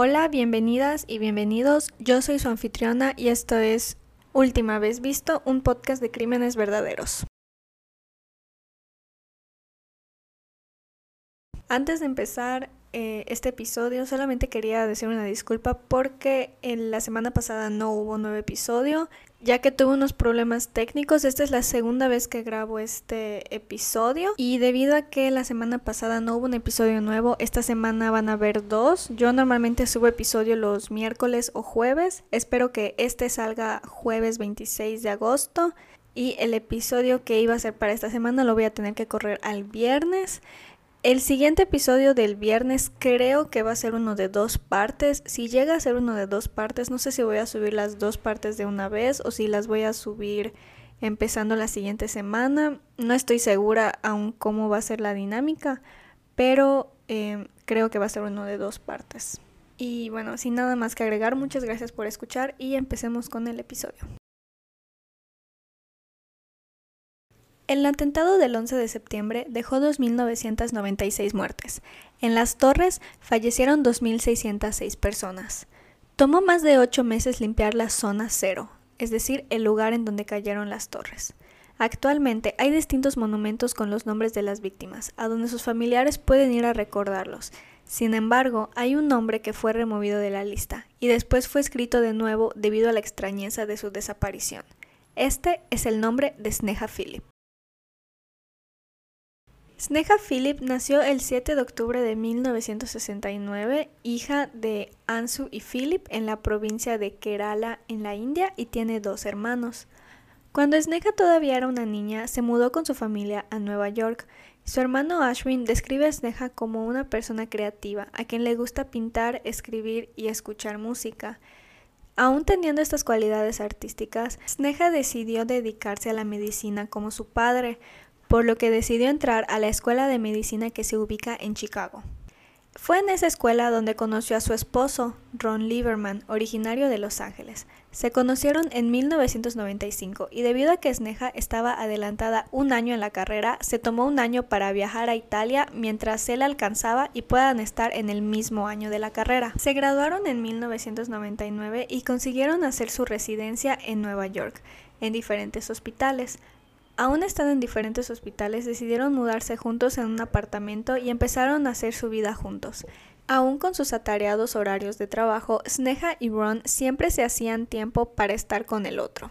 Hola, bienvenidas y bienvenidos. Yo soy su anfitriona y esto es Última vez visto, un podcast de crímenes verdaderos. Antes de empezar eh, este episodio, solamente quería decir una disculpa porque en la semana pasada no hubo nuevo episodio, ya que tuve unos problemas técnicos. Esta es la segunda vez que grabo este episodio y debido a que la semana pasada no hubo un episodio nuevo, esta semana van a haber dos. Yo normalmente subo episodio los miércoles o jueves. Espero que este salga jueves 26 de agosto y el episodio que iba a ser para esta semana lo voy a tener que correr al viernes. El siguiente episodio del viernes creo que va a ser uno de dos partes. Si llega a ser uno de dos partes, no sé si voy a subir las dos partes de una vez o si las voy a subir empezando la siguiente semana. No estoy segura aún cómo va a ser la dinámica, pero eh, creo que va a ser uno de dos partes. Y bueno, sin nada más que agregar, muchas gracias por escuchar y empecemos con el episodio. El atentado del 11 de septiembre dejó 2.996 muertes. En las torres fallecieron 2.606 personas. Tomó más de ocho meses limpiar la zona cero, es decir, el lugar en donde cayeron las torres. Actualmente hay distintos monumentos con los nombres de las víctimas, a donde sus familiares pueden ir a recordarlos. Sin embargo, hay un nombre que fue removido de la lista y después fue escrito de nuevo debido a la extrañeza de su desaparición. Este es el nombre de Sneha Philip. Sneha Philip nació el 7 de octubre de 1969, hija de Ansu y Philip en la provincia de Kerala en la India y tiene dos hermanos. Cuando Sneha todavía era una niña, se mudó con su familia a Nueva York. Su hermano Ashwin describe a Sneha como una persona creativa, a quien le gusta pintar, escribir y escuchar música. Aún teniendo estas cualidades artísticas, Sneha decidió dedicarse a la medicina como su padre, por lo que decidió entrar a la escuela de medicina que se ubica en Chicago. Fue en esa escuela donde conoció a su esposo, Ron Lieberman, originario de Los Ángeles. Se conocieron en 1995 y debido a que Sneha estaba adelantada un año en la carrera, se tomó un año para viajar a Italia mientras él alcanzaba y puedan estar en el mismo año de la carrera. Se graduaron en 1999 y consiguieron hacer su residencia en Nueva York, en diferentes hospitales. Aún estando en diferentes hospitales, decidieron mudarse juntos en un apartamento y empezaron a hacer su vida juntos. Aún con sus atareados horarios de trabajo, Sneha y Ron siempre se hacían tiempo para estar con el otro.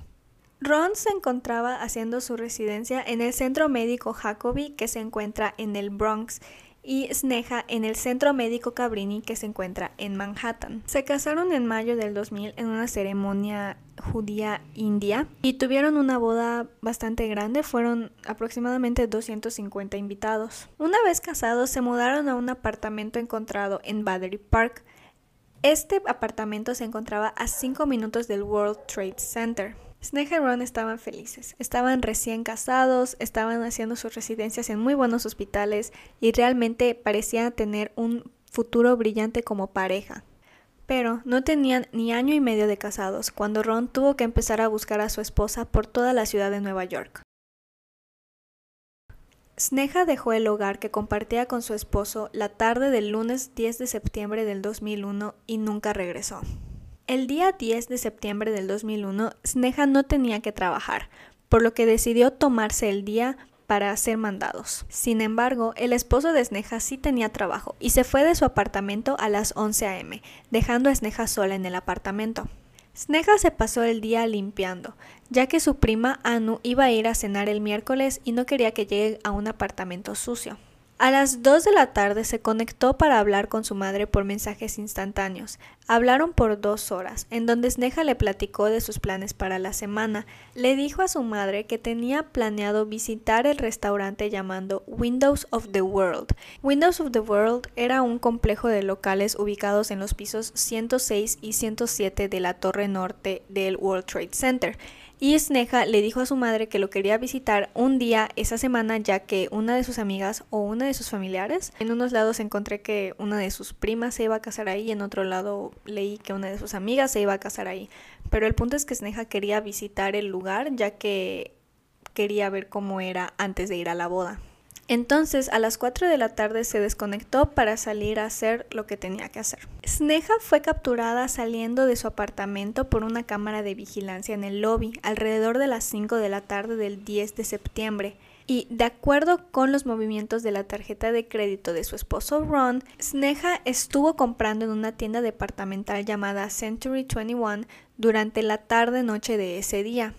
Ron se encontraba haciendo su residencia en el Centro Médico Jacobi que se encuentra en el Bronx y Sneha en el Centro Médico Cabrini que se encuentra en Manhattan. Se casaron en mayo del 2000 en una ceremonia judía india y tuvieron una boda bastante grande, fueron aproximadamente 250 invitados. Una vez casados se mudaron a un apartamento encontrado en Battery Park. Este apartamento se encontraba a 5 minutos del World Trade Center. Snake y Ron estaban felices, estaban recién casados, estaban haciendo sus residencias en muy buenos hospitales y realmente parecían tener un futuro brillante como pareja. Pero no tenían ni año y medio de casados cuando Ron tuvo que empezar a buscar a su esposa por toda la ciudad de Nueva York. Sneha dejó el hogar que compartía con su esposo la tarde del lunes 10 de septiembre del 2001 y nunca regresó. El día 10 de septiembre del 2001, Sneha no tenía que trabajar, por lo que decidió tomarse el día para hacer mandados. Sin embargo, el esposo de Sneha sí tenía trabajo y se fue de su apartamento a las 11 a.m., dejando a Sneha sola en el apartamento. Sneha se pasó el día limpiando, ya que su prima Anu iba a ir a cenar el miércoles y no quería que llegue a un apartamento sucio. A las 2 de la tarde se conectó para hablar con su madre por mensajes instantáneos. Hablaron por dos horas, en donde Sneha le platicó de sus planes para la semana. Le dijo a su madre que tenía planeado visitar el restaurante llamado Windows of the World. Windows of the World era un complejo de locales ubicados en los pisos 106 y 107 de la torre norte del World Trade Center. Y Sneha le dijo a su madre que lo quería visitar un día esa semana ya que una de sus amigas o una de sus familiares, en unos lados encontré que una de sus primas se iba a casar ahí y en otro lado leí que una de sus amigas se iba a casar ahí. Pero el punto es que Sneha quería visitar el lugar ya que quería ver cómo era antes de ir a la boda. Entonces, a las 4 de la tarde se desconectó para salir a hacer lo que tenía que hacer. Sneha fue capturada saliendo de su apartamento por una cámara de vigilancia en el lobby alrededor de las 5 de la tarde del 10 de septiembre. Y de acuerdo con los movimientos de la tarjeta de crédito de su esposo Ron, Sneha estuvo comprando en una tienda departamental llamada Century 21 durante la tarde-noche de ese día.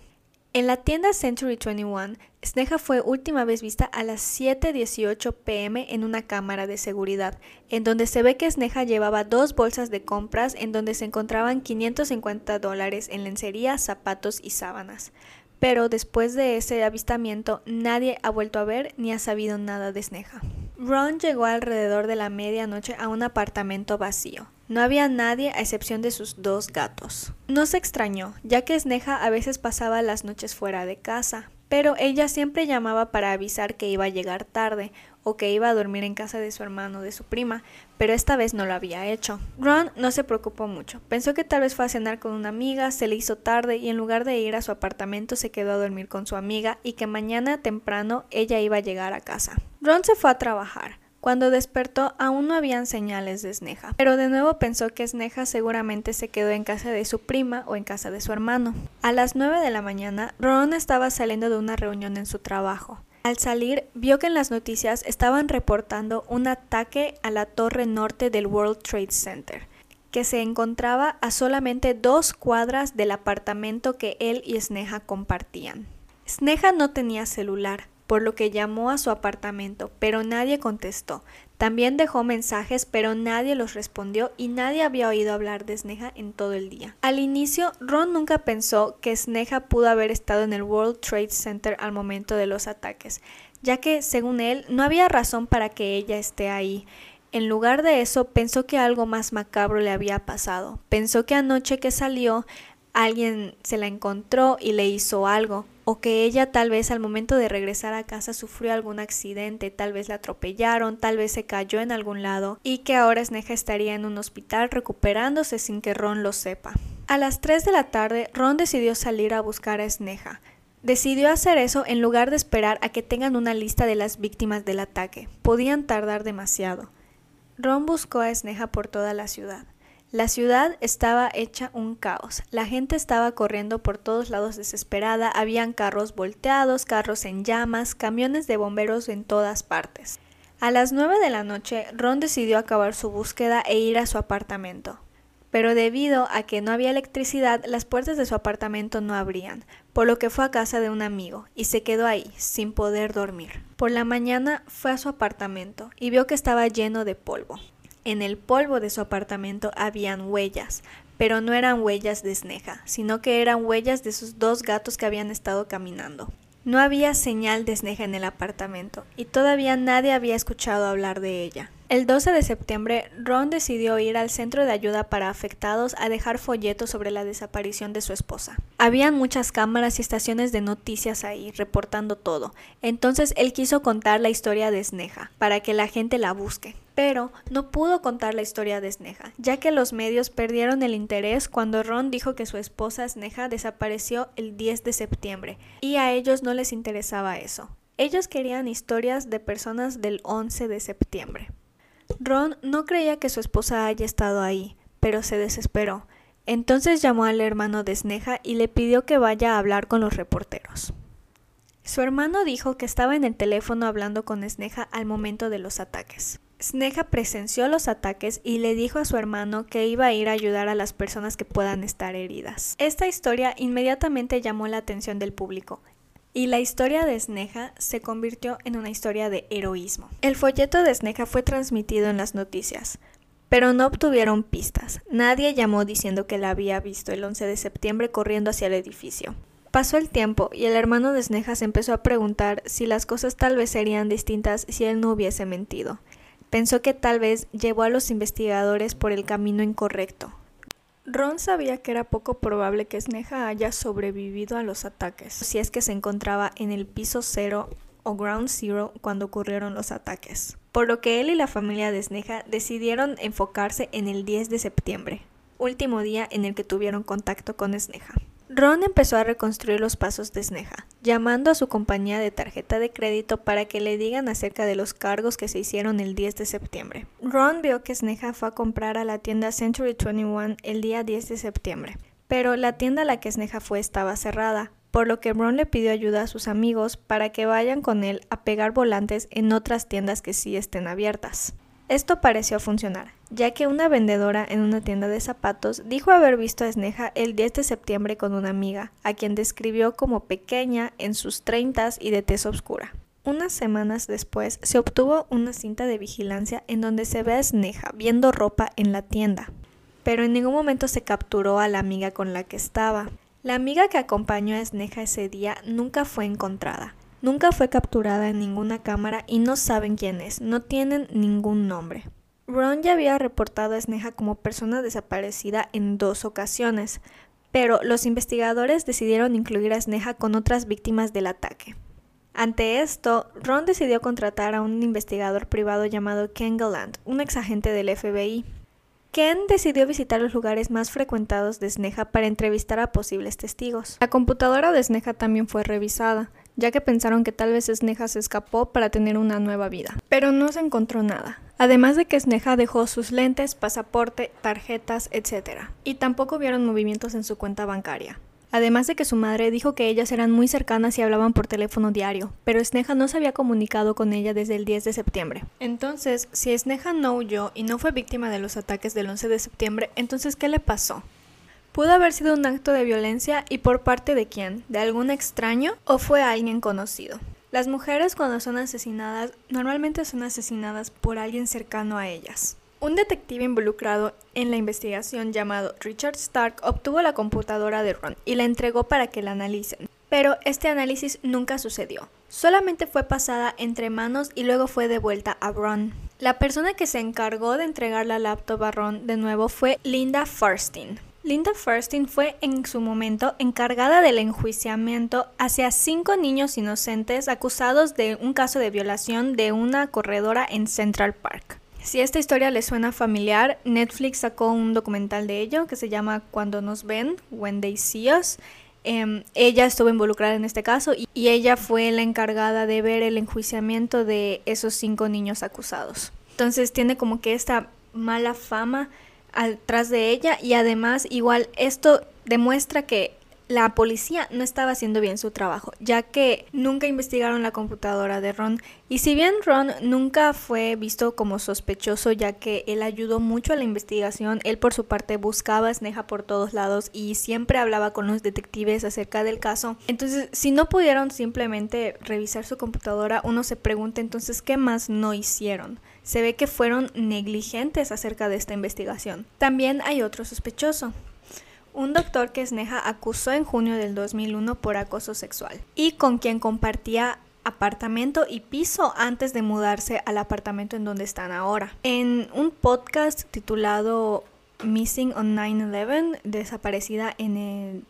En la tienda Century 21, Sneha fue última vez vista a las 7.18 pm en una cámara de seguridad, en donde se ve que Sneha llevaba dos bolsas de compras en donde se encontraban 550 dólares en lencería, zapatos y sábanas. Pero después de ese avistamiento nadie ha vuelto a ver ni ha sabido nada de Sneha. Ron llegó alrededor de la medianoche a un apartamento vacío. No había nadie a excepción de sus dos gatos. No se extrañó, ya que Sneha a veces pasaba las noches fuera de casa, pero ella siempre llamaba para avisar que iba a llegar tarde o que iba a dormir en casa de su hermano o de su prima, pero esta vez no lo había hecho. Ron no se preocupó mucho, pensó que tal vez fue a cenar con una amiga, se le hizo tarde y en lugar de ir a su apartamento se quedó a dormir con su amiga y que mañana temprano ella iba a llegar a casa. Ron se fue a trabajar. Cuando despertó aún no habían señales de Sneha, pero de nuevo pensó que Sneha seguramente se quedó en casa de su prima o en casa de su hermano. A las 9 de la mañana, Ron estaba saliendo de una reunión en su trabajo. Al salir, vio que en las noticias estaban reportando un ataque a la torre norte del World Trade Center, que se encontraba a solamente dos cuadras del apartamento que él y Sneha compartían. Sneha no tenía celular, por lo que llamó a su apartamento, pero nadie contestó. También dejó mensajes, pero nadie los respondió y nadie había oído hablar de Sneha en todo el día. Al inicio, Ron nunca pensó que Sneha pudo haber estado en el World Trade Center al momento de los ataques, ya que, según él, no había razón para que ella esté ahí. En lugar de eso, pensó que algo más macabro le había pasado. Pensó que anoche que salió, alguien se la encontró y le hizo algo, o que ella tal vez al momento de regresar a casa sufrió algún accidente, tal vez la atropellaron, tal vez se cayó en algún lado y que ahora Sneha estaría en un hospital recuperándose sin que Ron lo sepa. A las 3 de la tarde, Ron decidió salir a buscar a Sneha. Decidió hacer eso en lugar de esperar a que tengan una lista de las víctimas del ataque. Podían tardar demasiado. Ron buscó a Sneha por toda la ciudad. La ciudad estaba hecha un caos. La gente estaba corriendo por todos lados desesperada. Habían carros volteados, carros en llamas, camiones de bomberos en todas partes. A las nueve de la noche, Ron decidió acabar su búsqueda e ir a su apartamento. Pero debido a que no había electricidad, las puertas de su apartamento no abrían, por lo que fue a casa de un amigo y se quedó ahí, sin poder dormir. Por la mañana fue a su apartamento y vio que estaba lleno de polvo. En el polvo de su apartamento habían huellas, pero no eran huellas de Sneha, sino que eran huellas de sus dos gatos que habían estado caminando. No había señal de Sneha en el apartamento, y todavía nadie había escuchado hablar de ella. El 12 de septiembre, Ron decidió ir al centro de ayuda para afectados a dejar folletos sobre la desaparición de su esposa. Habían muchas cámaras y estaciones de noticias ahí, reportando todo. Entonces él quiso contar la historia de Sneha, para que la gente la busque. Pero no pudo contar la historia de Sneha, ya que los medios perdieron el interés cuando Ron dijo que su esposa Sneha desapareció el 10 de septiembre, y a ellos no les interesaba eso. Ellos querían historias de personas del 11 de septiembre. Ron no creía que su esposa haya estado ahí, pero se desesperó. Entonces llamó al hermano de Sneha y le pidió que vaya a hablar con los reporteros. Su hermano dijo que estaba en el teléfono hablando con Sneha al momento de los ataques. Sneha presenció los ataques y le dijo a su hermano que iba a ir a ayudar a las personas que puedan estar heridas. Esta historia inmediatamente llamó la atención del público y la historia de Sneha se convirtió en una historia de heroísmo. El folleto de Sneha fue transmitido en las noticias, pero no obtuvieron pistas. Nadie llamó diciendo que la había visto el 11 de septiembre corriendo hacia el edificio. Pasó el tiempo y el hermano de Sneha se empezó a preguntar si las cosas tal vez serían distintas si él no hubiese mentido. Pensó que tal vez llevó a los investigadores por el camino incorrecto, Ron sabía que era poco probable que Sneha haya sobrevivido a los ataques, si es que se encontraba en el piso cero o ground zero cuando ocurrieron los ataques, por lo que él y la familia de Sneha decidieron enfocarse en el 10 de septiembre, último día en el que tuvieron contacto con Sneha. Ron empezó a reconstruir los pasos de Sneha, llamando a su compañía de tarjeta de crédito para que le digan acerca de los cargos que se hicieron el 10 de septiembre. Ron vio que Sneha fue a comprar a la tienda Century 21 el día 10 de septiembre, pero la tienda a la que Sneha fue estaba cerrada, por lo que Ron le pidió ayuda a sus amigos para que vayan con él a pegar volantes en otras tiendas que sí estén abiertas. Esto pareció funcionar, ya que una vendedora en una tienda de zapatos dijo haber visto a Sneha el 10 de septiembre con una amiga, a quien describió como pequeña, en sus treintas y de tez oscura. Unas semanas después se obtuvo una cinta de vigilancia en donde se ve a Sneha viendo ropa en la tienda, pero en ningún momento se capturó a la amiga con la que estaba. La amiga que acompañó a Sneha ese día nunca fue encontrada. Nunca fue capturada en ninguna cámara y no saben quién es, no tienen ningún nombre. Ron ya había reportado a Sneha como persona desaparecida en dos ocasiones, pero los investigadores decidieron incluir a Sneha con otras víctimas del ataque. Ante esto, Ron decidió contratar a un investigador privado llamado Ken Gallant, un exagente del FBI. Ken decidió visitar los lugares más frecuentados de Sneha para entrevistar a posibles testigos. La computadora de Sneha también fue revisada, ya que pensaron que tal vez Sneha se escapó para tener una nueva vida. Pero no se encontró nada. Además de que Sneha dejó sus lentes, pasaporte, tarjetas, etc. Y tampoco vieron movimientos en su cuenta bancaria. Además de que su madre dijo que ellas eran muy cercanas y hablaban por teléfono diario, pero Sneha no se había comunicado con ella desde el 10 de septiembre. Entonces, si Sneha no huyó y no fue víctima de los ataques del 11 de septiembre, entonces ¿qué le pasó? ¿Pudo haber sido un acto de violencia y por parte de quién? ¿De algún extraño o fue alguien conocido? Las mujeres cuando son asesinadas normalmente son asesinadas por alguien cercano a ellas. Un detective involucrado en la investigación llamado Richard Stark obtuvo la computadora de Ron y la entregó para que la analicen. Pero este análisis nunca sucedió. Solamente fue pasada entre manos y luego fue devuelta a Ron. La persona que se encargó de entregar la laptop a Ron de nuevo fue Linda Farstin. Linda Farstin fue en su momento encargada del enjuiciamiento hacia cinco niños inocentes acusados de un caso de violación de una corredora en Central Park. Si esta historia les suena familiar, Netflix sacó un documental de ello que se llama Cuando nos ven, When They See Us. Em, ella estuvo involucrada en este caso y, y ella fue la encargada de ver el enjuiciamiento de esos cinco niños acusados. Entonces tiene como que esta mala fama atrás de ella y además igual esto demuestra que la policía no estaba haciendo bien su trabajo, ya que nunca investigaron la computadora de Ron. Y si bien Ron nunca fue visto como sospechoso, ya que él ayudó mucho a la investigación, él por su parte buscaba a Sneha por todos lados y siempre hablaba con los detectives acerca del caso. Entonces, si no pudieron simplemente revisar su computadora, uno se pregunta entonces qué más no hicieron. Se ve que fueron negligentes acerca de esta investigación. También hay otro sospechoso, un doctor que Sneha acusó en junio del 2001 por acoso sexual y con quien compartía apartamento y piso antes de mudarse al apartamento en donde están ahora. En un podcast titulado Missing on 9-11, desaparecida en el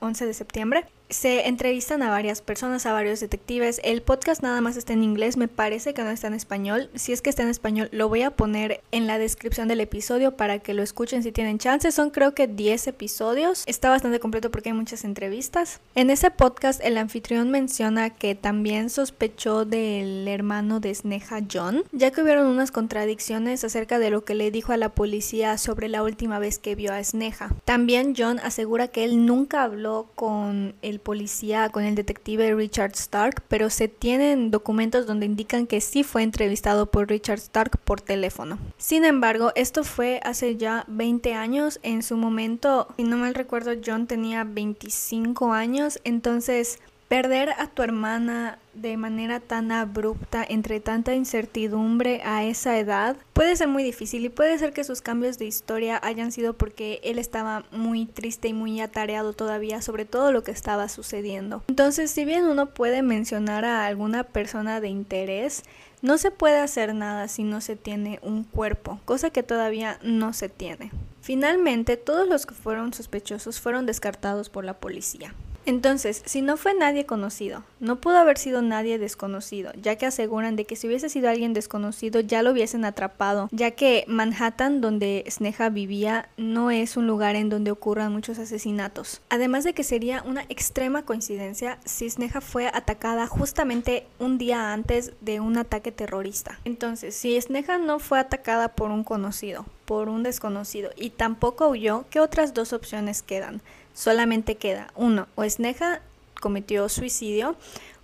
11 de septiembre, se entrevistan a varias personas, a varios detectives. El podcast nada más está en inglés, me parece que no está en español. Si es que está en español, lo voy a poner en la descripción del episodio para que lo escuchen si tienen chance. Son creo que 10 episodios. Está bastante completo porque hay muchas entrevistas. En ese podcast el anfitrión menciona que también sospechó del hermano de Sneha John, ya que hubieron unas contradicciones acerca de lo que le dijo a la policía sobre la última vez que vio a Sneha. También John asegura que él nunca habló con el policía, con el detective Richard Stark, pero se tienen documentos donde indican que sí fue entrevistado por Richard Stark por teléfono. Sin embargo, esto fue hace ya 20 años. En su momento, si no mal recuerdo, John tenía 25 años, entonces Perder a tu hermana de manera tan abrupta, entre tanta incertidumbre a esa edad, puede ser muy difícil y puede ser que sus cambios de historia hayan sido porque él estaba muy triste y muy atareado todavía sobre todo lo que estaba sucediendo. Entonces, si bien uno puede mencionar a alguna persona de interés, no se puede hacer nada si no se tiene un cuerpo, cosa que todavía no se tiene. Finalmente, todos los que fueron sospechosos fueron descartados por la policía. Entonces, si no fue nadie conocido, no pudo haber sido nadie desconocido, ya que aseguran de que si hubiese sido alguien desconocido ya lo hubiesen atrapado, ya que Manhattan, donde Sneha vivía, no es un lugar en donde ocurran muchos asesinatos. Además de que sería una extrema coincidencia si Sneha fue atacada justamente un día antes de un ataque terrorista. Entonces, si Sneha no fue atacada por un conocido, por un desconocido y tampoco huyó, ¿qué otras dos opciones quedan? Solamente queda uno, o Sneha cometió suicidio,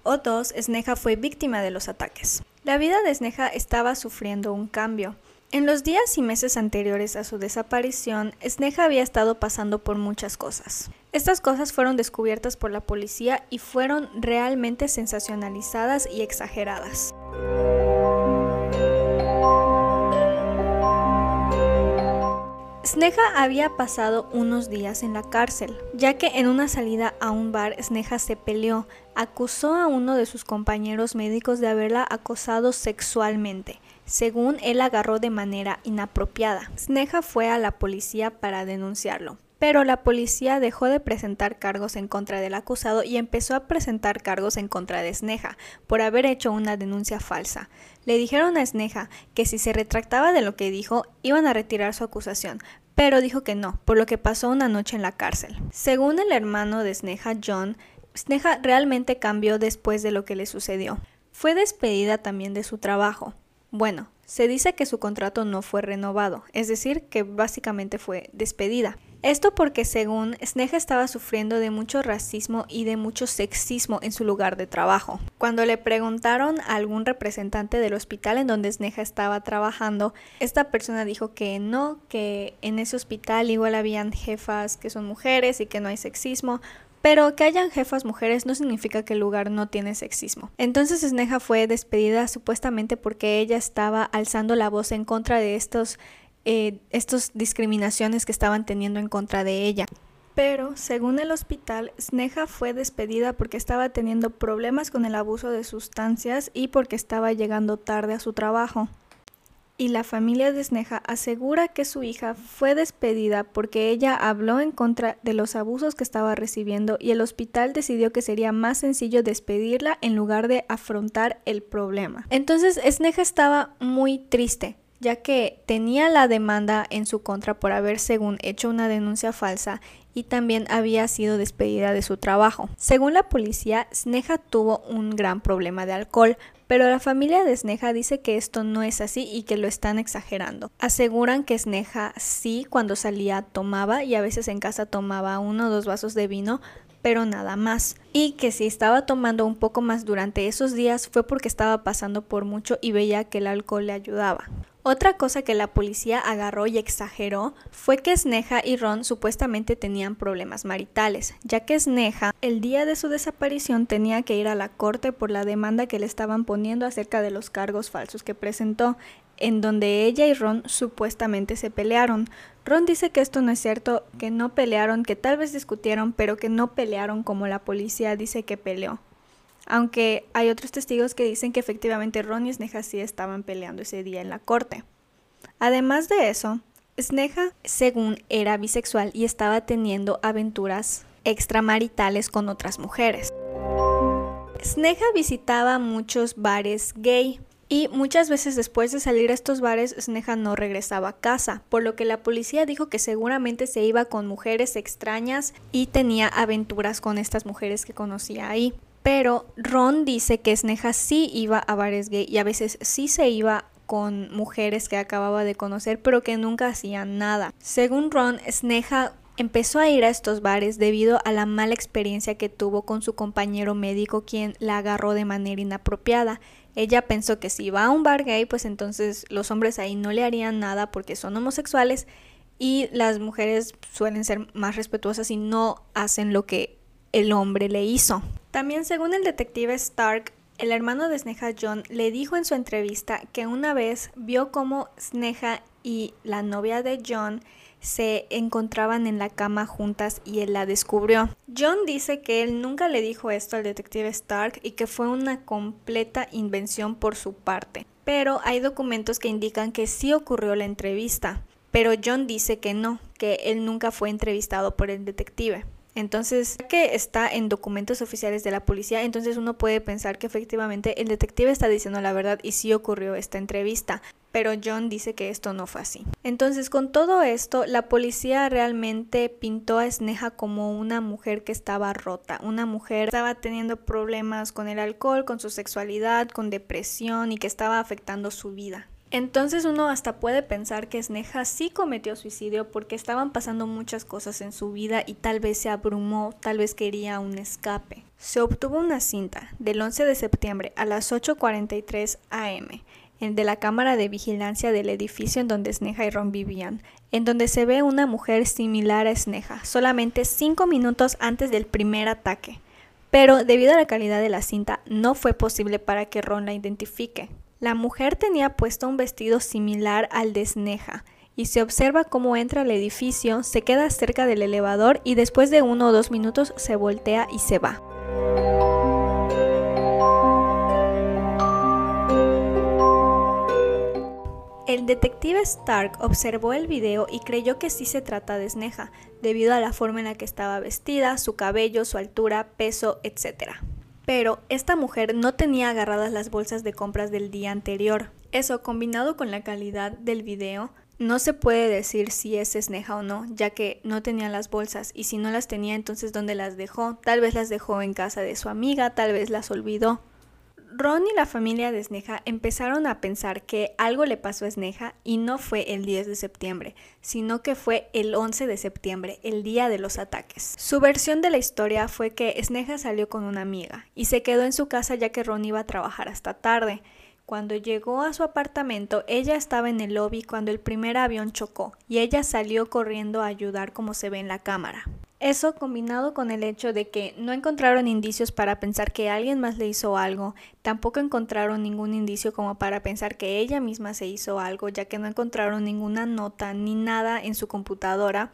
o dos, Sneha fue víctima de los ataques. La vida de Sneha estaba sufriendo un cambio. En los días y meses anteriores a su desaparición, Sneha había estado pasando por muchas cosas. Estas cosas fueron descubiertas por la policía y fueron realmente sensacionalizadas y exageradas. Sneha había pasado unos días en la cárcel, ya que en una salida a un bar Sneha se peleó, acusó a uno de sus compañeros médicos de haberla acosado sexualmente, según él agarró de manera inapropiada. Sneha fue a la policía para denunciarlo, pero la policía dejó de presentar cargos en contra del acusado y empezó a presentar cargos en contra de Sneha por haber hecho una denuncia falsa. Le dijeron a Sneha que si se retractaba de lo que dijo, iban a retirar su acusación, pero dijo que no, por lo que pasó una noche en la cárcel. Según el hermano de Sneha, John, Sneha realmente cambió después de lo que le sucedió. Fue despedida también de su trabajo. Bueno, se dice que su contrato no fue renovado, es decir, que básicamente fue despedida. Esto porque según Sneha estaba sufriendo de mucho racismo y de mucho sexismo en su lugar de trabajo. Cuando le preguntaron a algún representante del hospital en donde Sneha estaba trabajando, esta persona dijo que no, que en ese hospital igual habían jefas que son mujeres y que no hay sexismo, pero que hayan jefas mujeres no significa que el lugar no tiene sexismo. Entonces Sneha fue despedida supuestamente porque ella estaba alzando la voz en contra de estos, eh, estos discriminaciones que estaban teniendo en contra de ella. Pero, según el hospital, Sneha fue despedida porque estaba teniendo problemas con el abuso de sustancias y porque estaba llegando tarde a su trabajo y la familia de Sneha asegura que su hija fue despedida porque ella habló en contra de los abusos que estaba recibiendo y el hospital decidió que sería más sencillo despedirla en lugar de afrontar el problema. Entonces Sneha estaba muy triste ya que tenía la demanda en su contra por haber según hecho una denuncia falsa y también había sido despedida de su trabajo. Según la policía, Sneha tuvo un gran problema de alcohol, pero la familia de Sneha dice que esto no es así y que lo están exagerando. Aseguran que Sneha sí cuando salía tomaba y a veces en casa tomaba uno o dos vasos de vino, pero nada más. Y que si estaba tomando un poco más durante esos días fue porque estaba pasando por mucho y veía que el alcohol le ayudaba. Otra cosa que la policía agarró y exageró fue que Sneha y Ron supuestamente tenían problemas maritales, ya que Sneha el día de su desaparición tenía que ir a la corte por la demanda que le estaban poniendo acerca de los cargos falsos que presentó, en donde ella y Ron supuestamente se pelearon. Ron dice que esto no es cierto, que no pelearon, que tal vez discutieron, pero que no pelearon como la policía dice que peleó aunque hay otros testigos que dicen que efectivamente Ron y Sneha sí estaban peleando ese día en la corte. Además de eso, Sneha, según era bisexual y estaba teniendo aventuras extramaritales con otras mujeres. Sneha visitaba muchos bares gay y muchas veces después de salir a estos bares Sneha no regresaba a casa, por lo que la policía dijo que seguramente se iba con mujeres extrañas y tenía aventuras con estas mujeres que conocía ahí. Pero Ron dice que Sneha sí iba a bares gay y a veces sí se iba con mujeres que acababa de conocer, pero que nunca hacían nada. Según Ron, Sneha empezó a ir a estos bares debido a la mala experiencia que tuvo con su compañero médico quien la agarró de manera inapropiada. Ella pensó que si iba a un bar gay, pues entonces los hombres ahí no le harían nada porque son homosexuales y las mujeres suelen ser más respetuosas y no hacen lo que el hombre le hizo. También según el detective Stark, el hermano de Sneha John le dijo en su entrevista que una vez vio cómo Sneha y la novia de John se encontraban en la cama juntas y él la descubrió. John dice que él nunca le dijo esto al detective Stark y que fue una completa invención por su parte. Pero hay documentos que indican que sí ocurrió la entrevista. Pero John dice que no, que él nunca fue entrevistado por el detective. Entonces, que está en documentos oficiales de la policía, entonces uno puede pensar que efectivamente el detective está diciendo la verdad y sí ocurrió esta entrevista pero John dice que esto no fue así. Entonces, con todo esto, la policía realmente pintó a Sneha como una mujer que estaba rota, una mujer que estaba teniendo problemas con el alcohol, con su sexualidad, con depresión y que estaba afectando su vida. Entonces uno hasta puede pensar que Sneha sí cometió suicidio porque estaban pasando muchas cosas en su vida y tal vez se abrumó, tal vez quería un escape. Se obtuvo una cinta del 11 de septiembre a las 8.43 am de la cámara de vigilancia del edificio en donde Sneha y Ron vivían, en donde se ve una mujer similar a Sneha, solamente cinco minutos antes del primer ataque. Pero debido a la calidad de la cinta, no fue posible para que Ron la identifique. La mujer tenía puesto un vestido similar al de Sneha, y se observa cómo entra al edificio, se queda cerca del elevador y después de uno o dos minutos se voltea y se va. El detective Stark observó el video y creyó que sí se trata de Sneha, debido a la forma en la que estaba vestida, su cabello, su altura, peso, etc. Pero esta mujer no tenía agarradas las bolsas de compras del día anterior. Eso, combinado con la calidad del video, no se puede decir si es Sneha o no, ya que no tenía las bolsas y si no las tenía entonces ¿dónde las dejó? Tal vez las dejó en casa de su amiga, tal vez las olvidó. Ron y la familia de Sneha empezaron a pensar que algo le pasó a Sneha y no fue el 10 de septiembre, sino que fue el 11 de septiembre, el día de los ataques. Su versión de la historia fue que Sneha salió con una amiga y se quedó en su casa ya que Ron iba a trabajar hasta tarde. Cuando llegó a su apartamento, ella estaba en el lobby cuando el primer avión chocó y ella salió corriendo a ayudar como se ve en la cámara. Eso combinado con el hecho de que no encontraron indicios para pensar que alguien más le hizo algo, tampoco encontraron ningún indicio como para pensar que ella misma se hizo algo, ya que no encontraron ninguna nota ni nada en su computadora,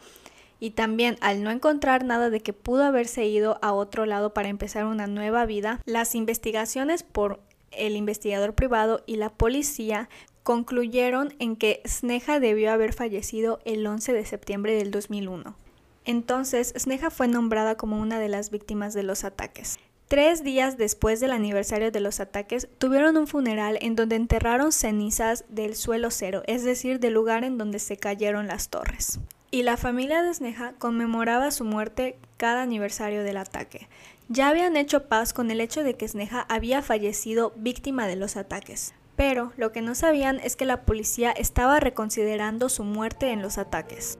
y también al no encontrar nada de que pudo haberse ido a otro lado para empezar una nueva vida, las investigaciones por el investigador privado y la policía concluyeron en que Sneha debió haber fallecido el 11 de septiembre del 2001. Entonces, Sneha fue nombrada como una de las víctimas de los ataques. Tres días después del aniversario de los ataques, tuvieron un funeral en donde enterraron cenizas del suelo cero, es decir, del lugar en donde se cayeron las torres. Y la familia de Sneha conmemoraba su muerte cada aniversario del ataque. Ya habían hecho paz con el hecho de que Sneha había fallecido víctima de los ataques. Pero lo que no sabían es que la policía estaba reconsiderando su muerte en los ataques.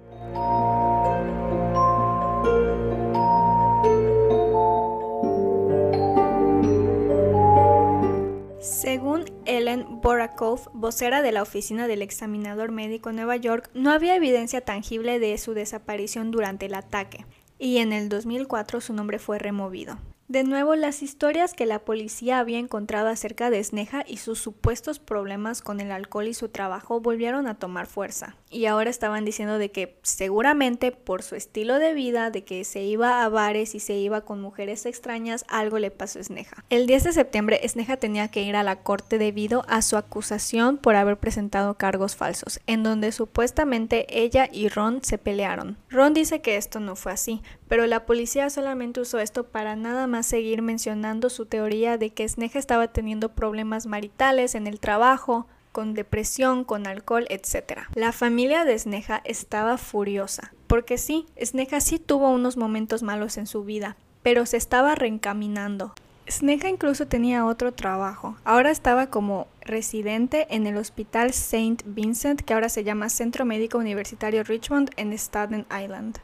Según Ellen Borakov, vocera de la oficina del examinador médico en Nueva York, no había evidencia tangible de su desaparición durante el ataque, y en el 2004 su nombre fue removido. De nuevo, las historias que la policía había encontrado acerca de Sneha y sus supuestos problemas con el alcohol y su trabajo volvieron a tomar fuerza. Y ahora estaban diciendo de que seguramente por su estilo de vida, de que se iba a bares y se iba con mujeres extrañas, algo le pasó a Sneha. El 10 de septiembre, Sneha tenía que ir a la corte debido a su acusación por haber presentado cargos falsos, en donde supuestamente ella y Ron se pelearon. Ron dice que esto no fue así, pero la policía solamente usó esto para nada más seguir mencionando su teoría de que Sneha estaba teniendo problemas maritales en el trabajo, con depresión, con alcohol, etc. La familia de Sneha estaba furiosa, porque sí, Sneha sí tuvo unos momentos malos en su vida, pero se estaba reencaminando. Sneha incluso tenía otro trabajo. Ahora estaba como residente en el Hospital St. Vincent, que ahora se llama Centro Médico Universitario Richmond en Staten Island.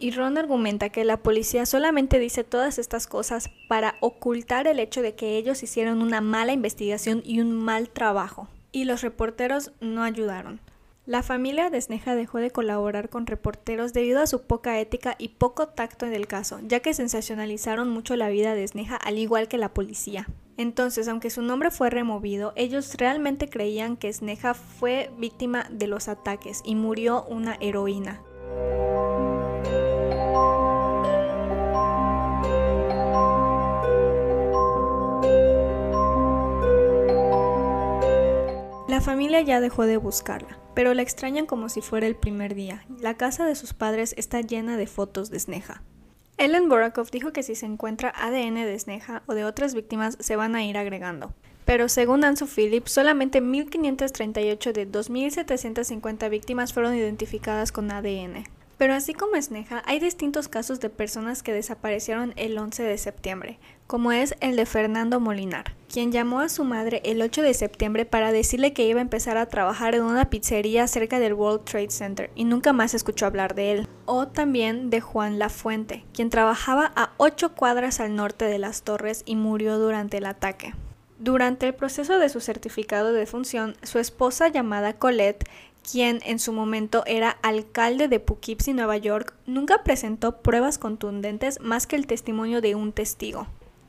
Y Ron argumenta que la policía solamente dice todas estas cosas para ocultar el hecho de que ellos hicieron una mala investigación y un mal trabajo. Y los reporteros no ayudaron. La familia de Sneha dejó de colaborar con reporteros debido a su poca ética y poco tacto en el caso, ya que sensacionalizaron mucho la vida de Sneha al igual que la policía. Entonces, aunque su nombre fue removido, ellos realmente creían que Sneha fue víctima de los ataques y murió una heroína. La familia ya dejó de buscarla, pero la extrañan como si fuera el primer día. La casa de sus padres está llena de fotos de Sneha. Ellen Borakov dijo que si se encuentra ADN de Sneha o de otras víctimas se van a ir agregando. Pero según Ansu Philip, solamente 1.538 de 2.750 víctimas fueron identificadas con ADN. Pero así como Sneha, hay distintos casos de personas que desaparecieron el 11 de septiembre, como es el de Fernando Molinar, quien llamó a su madre el 8 de septiembre para decirle que iba a empezar a trabajar en una pizzería cerca del World Trade Center y nunca más escuchó hablar de él. O también de Juan Lafuente, quien trabajaba a 8 cuadras al norte de las torres y murió durante el ataque. Durante el proceso de su certificado de función, su esposa llamada Colette quien en su momento era alcalde de Poughkeepsie, Nueva York, nunca presentó pruebas contundentes más que el testimonio de un testigo.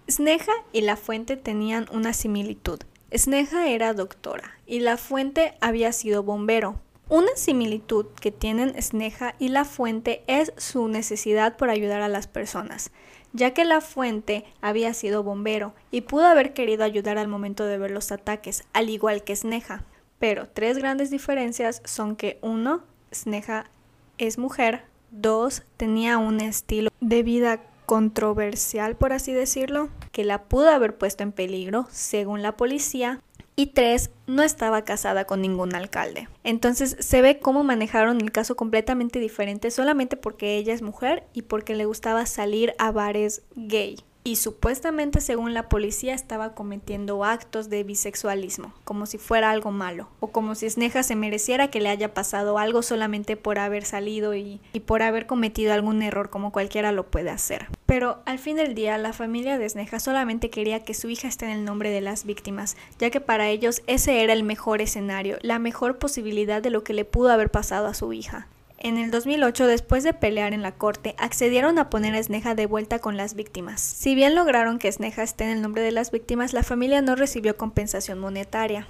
Sneha y La Fuente tenían una similitud. Sneha era doctora y La Fuente había sido bombero. Una similitud que tienen Sneha y La Fuente es su necesidad por ayudar a las personas, ya que La Fuente había sido bombero y pudo haber querido ayudar al momento de ver los ataques, al igual que Sneha. Pero tres grandes diferencias son que uno, Sneha es mujer, dos, tenía un estilo de vida controversial, por así decirlo, que la pudo haber puesto en peligro, según la policía, y tres, no estaba casada con ningún alcalde. Entonces se ve cómo manejaron el caso completamente diferente solamente porque ella es mujer y porque le gustaba salir a bares gay y supuestamente según la policía estaba cometiendo actos de bisexualismo, como si fuera algo malo, o como si Sneha se mereciera que le haya pasado algo solamente por haber salido y, y por haber cometido algún error como cualquiera lo puede hacer. Pero al fin del día la familia de Sneha solamente quería que su hija esté en el nombre de las víctimas, ya que para ellos ese era el mejor escenario, la mejor posibilidad de lo que le pudo haber pasado a su hija. En el 2008, después de pelear en la corte, accedieron a poner a Sneha de vuelta con las víctimas. Si bien lograron que Sneha esté en el nombre de las víctimas, la familia no recibió compensación monetaria.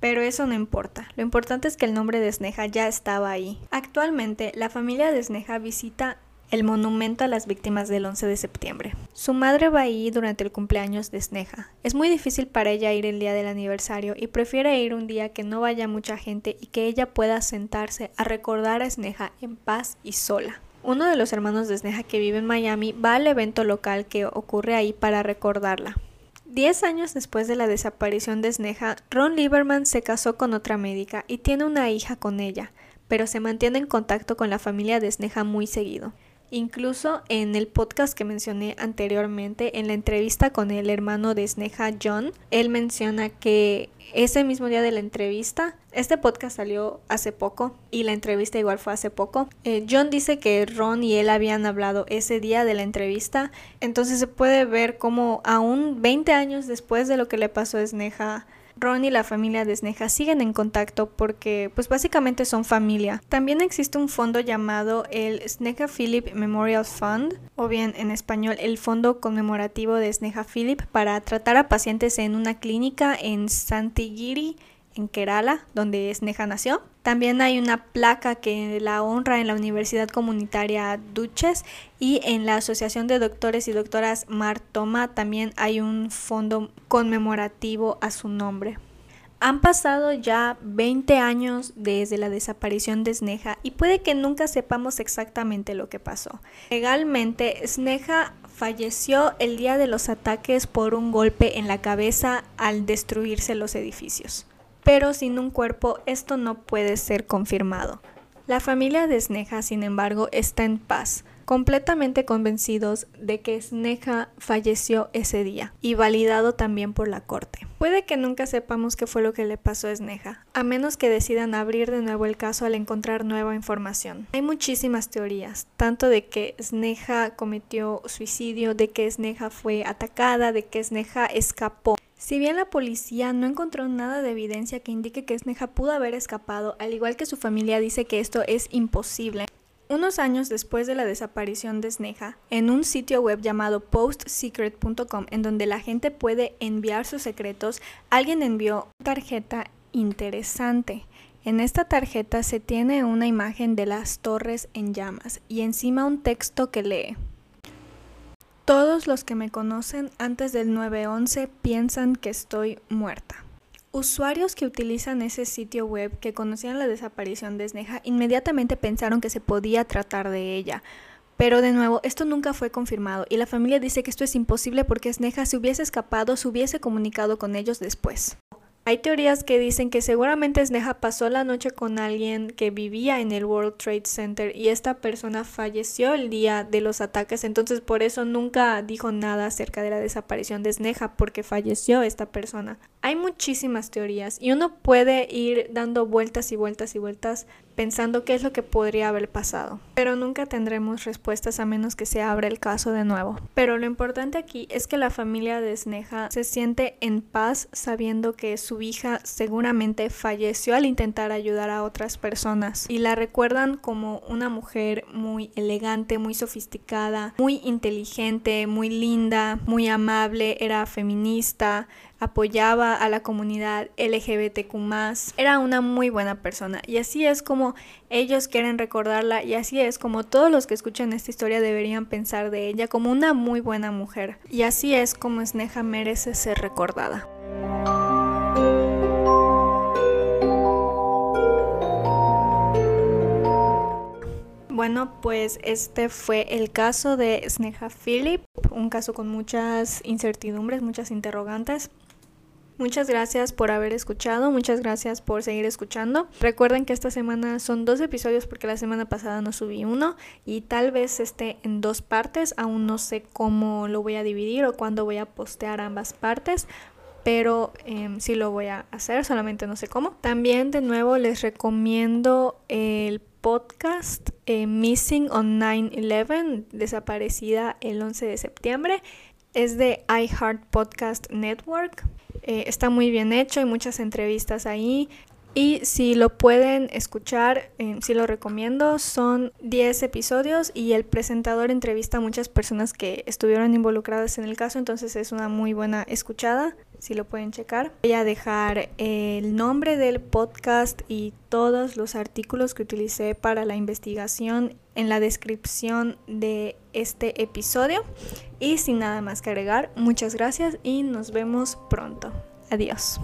Pero eso no importa, lo importante es que el nombre de Sneha ya estaba ahí. Actualmente, la familia de Sneha visita el monumento a las víctimas del 11 de septiembre. Su madre va ahí durante el cumpleaños de Sneha. Es muy difícil para ella ir el día del aniversario y prefiere ir un día que no vaya mucha gente y que ella pueda sentarse a recordar a Sneha en paz y sola. Uno de los hermanos de Sneha que vive en Miami va al evento local que ocurre ahí para recordarla. Diez años después de la desaparición de Sneha, Ron Lieberman se casó con otra médica y tiene una hija con ella, pero se mantiene en contacto con la familia de Sneha muy seguido. Incluso en el podcast que mencioné anteriormente, en la entrevista con el hermano de Sneha, John, él menciona que ese mismo día de la entrevista, este podcast salió hace poco y la entrevista igual fue hace poco. Eh, John dice que Ron y él habían hablado ese día de la entrevista, entonces se puede ver como aún 20 años después de lo que le pasó a Sneha, Ron y la familia de Sneha siguen en contacto porque pues básicamente son familia. También existe un fondo llamado el Sneha Philip Memorial Fund o bien en español el Fondo Conmemorativo de Sneha Philip para tratar a pacientes en una clínica en Santigiri en Kerala, donde Sneha nació. También hay una placa que la honra en la Universidad Comunitaria Duches y en la Asociación de Doctores y Doctoras Martoma también hay un fondo conmemorativo a su nombre. Han pasado ya 20 años desde la desaparición de Sneha y puede que nunca sepamos exactamente lo que pasó. Legalmente, Sneha falleció el día de los ataques por un golpe en la cabeza al destruirse los edificios pero sin un cuerpo esto no puede ser confirmado. La familia de Sneha, sin embargo, está en paz, completamente convencidos de que Sneha falleció ese día y validado también por la corte. Puede que nunca sepamos qué fue lo que le pasó a Sneha, a menos que decidan abrir de nuevo el caso al encontrar nueva información. Hay muchísimas teorías, tanto de que Sneha cometió suicidio, de que Sneha fue atacada, de que Sneha escapó. Si bien la policía no encontró nada de evidencia que indique que Sneha pudo haber escapado, al igual que su familia dice que esto es imposible, unos años después de la desaparición de Sneha, en un sitio web llamado postsecret.com, en donde la gente puede enviar sus secretos, alguien envió una tarjeta interesante. En esta tarjeta se tiene una imagen de las torres en llamas y encima un texto que lee. Todos los que me conocen antes del 911 piensan que estoy muerta. Usuarios que utilizan ese sitio web que conocían la desaparición de Sneha inmediatamente pensaron que se podía tratar de ella, Pero de nuevo, esto nunca fue confirmado y la familia dice que esto es imposible porque Sneha se hubiese escapado, se hubiese comunicado con ellos después. Hay teorías que dicen que seguramente Sneha pasó la noche con alguien que vivía en el World Trade Center y esta persona falleció el día de los ataques, entonces por eso nunca dijo nada acerca de la desaparición de Sneha porque falleció esta persona. Hay muchísimas teorías y uno puede ir dando vueltas y vueltas y vueltas pensando qué es lo que podría haber pasado. Pero nunca tendremos respuestas a menos que se abra el caso de nuevo. Pero lo importante aquí es que la familia de Sneha se siente en paz sabiendo que su hija seguramente falleció al intentar ayudar a otras personas y la recuerdan como una mujer muy elegante, muy sofisticada, muy inteligente, muy linda, muy amable, era feminista, apoyaba a la comunidad LGBTQ era una muy buena persona y así es como ellos quieren recordarla y así es como todos los que escuchan esta historia deberían pensar de ella como una muy buena mujer y así es como Sneha merece ser recordada. Bueno, pues este fue el caso de Sneha Philip, un caso con muchas incertidumbres, muchas interrogantes. Muchas gracias por haber escuchado, muchas gracias por seguir escuchando. Recuerden que esta semana son dos episodios porque la semana pasada no subí uno y tal vez esté en dos partes, aún no sé cómo lo voy a dividir o cuándo voy a postear ambas partes, pero em, sí lo voy a hacer, solamente no sé cómo. También de nuevo les recomiendo el podcast eh, Missing on 9-11, desaparecida el 11 de septiembre. Es de iHeart Podcast Network. Eh, está muy bien hecho, hay muchas entrevistas ahí. Y si lo pueden escuchar, eh, si lo recomiendo, son 10 episodios y el presentador entrevista a muchas personas que estuvieron involucradas en el caso, entonces es una muy buena escuchada, si lo pueden checar. Voy a dejar el nombre del podcast y todos los artículos que utilicé para la investigación en la descripción de este episodio. Y sin nada más que agregar, muchas gracias y nos vemos pronto. Adiós.